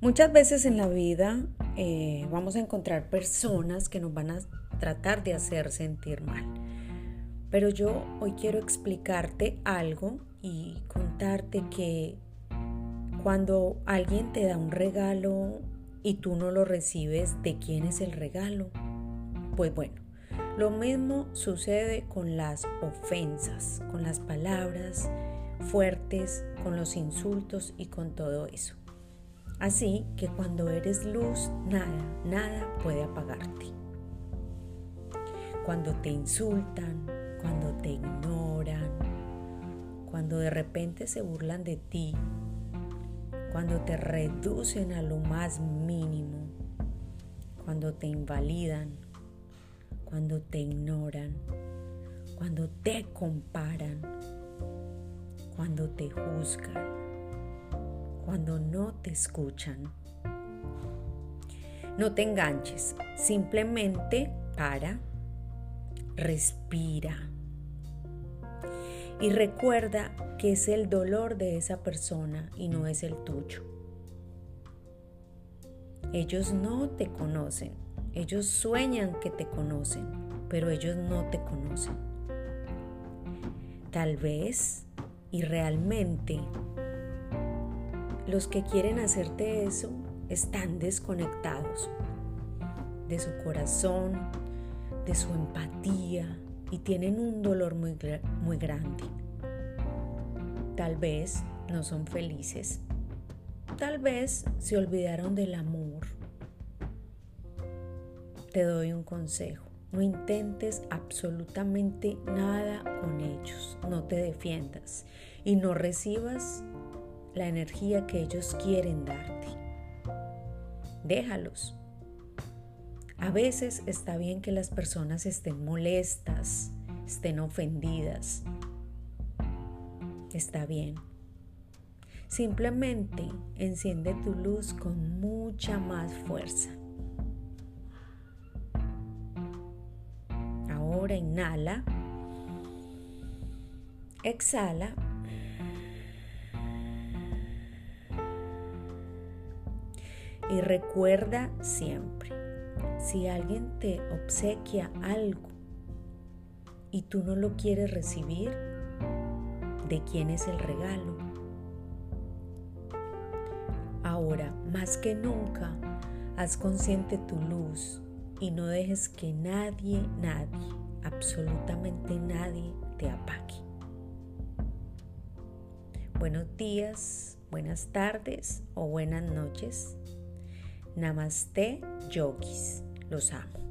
Muchas veces en la vida eh, vamos a encontrar personas que nos van a tratar de hacer sentir mal. Pero yo hoy quiero explicarte algo y contarte que cuando alguien te da un regalo y tú no lo recibes, ¿de quién es el regalo? Pues bueno, lo mismo sucede con las ofensas, con las palabras fuertes, con los insultos y con todo eso. Así que cuando eres luz, nada, nada puede apagarte. Cuando te insultan, cuando te ignoran, cuando de repente se burlan de ti, cuando te reducen a lo más mínimo, cuando te invalidan, cuando te ignoran, cuando te comparan, cuando te juzgan cuando no te escuchan. No te enganches, simplemente para, respira y recuerda que es el dolor de esa persona y no es el tuyo. Ellos no te conocen, ellos sueñan que te conocen, pero ellos no te conocen. Tal vez y realmente los que quieren hacerte eso están desconectados de su corazón, de su empatía y tienen un dolor muy, muy grande. Tal vez no son felices. Tal vez se olvidaron del amor. Te doy un consejo. No intentes absolutamente nada con ellos. No te defiendas y no recibas la energía que ellos quieren darte. Déjalos. A veces está bien que las personas estén molestas, estén ofendidas. Está bien. Simplemente enciende tu luz con mucha más fuerza. Ahora inhala. Exhala Y recuerda siempre, si alguien te obsequia algo y tú no lo quieres recibir, ¿de quién es el regalo? Ahora, más que nunca, haz consciente tu luz y no dejes que nadie, nadie, absolutamente nadie te apague. Buenos días, buenas tardes o buenas noches. Namaste, yogis. Los amo.